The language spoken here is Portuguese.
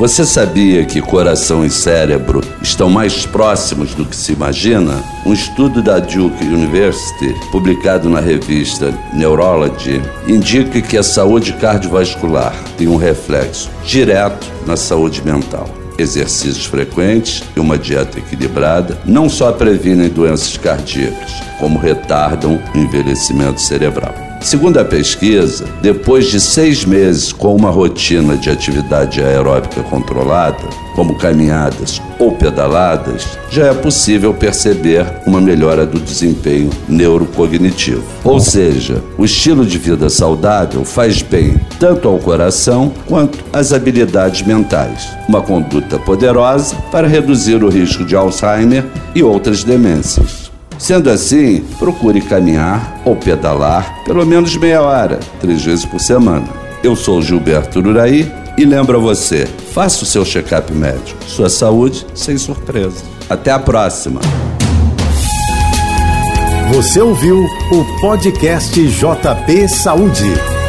Você sabia que coração e cérebro estão mais próximos do que se imagina? Um estudo da Duke University, publicado na revista Neurology, indica que a saúde cardiovascular tem um reflexo direto na saúde mental. Exercícios frequentes e uma dieta equilibrada não só previnem doenças cardíacas, como retardam o envelhecimento cerebral. Segundo a pesquisa, depois de seis meses com uma rotina de atividade aeróbica controlada, como caminhadas ou pedaladas, já é possível perceber uma melhora do desempenho neurocognitivo. Ou seja, o estilo de vida saudável faz bem tanto ao coração quanto às habilidades mentais. Uma conduta poderosa para reduzir o risco de Alzheimer e outras demências. Sendo assim, procure caminhar ou pedalar pelo menos meia hora, três vezes por semana. Eu sou Gilberto Uraí e lembro a você: faça o seu check-up médico. Sua saúde sem surpresa. Até a próxima. Você ouviu o podcast JP Saúde.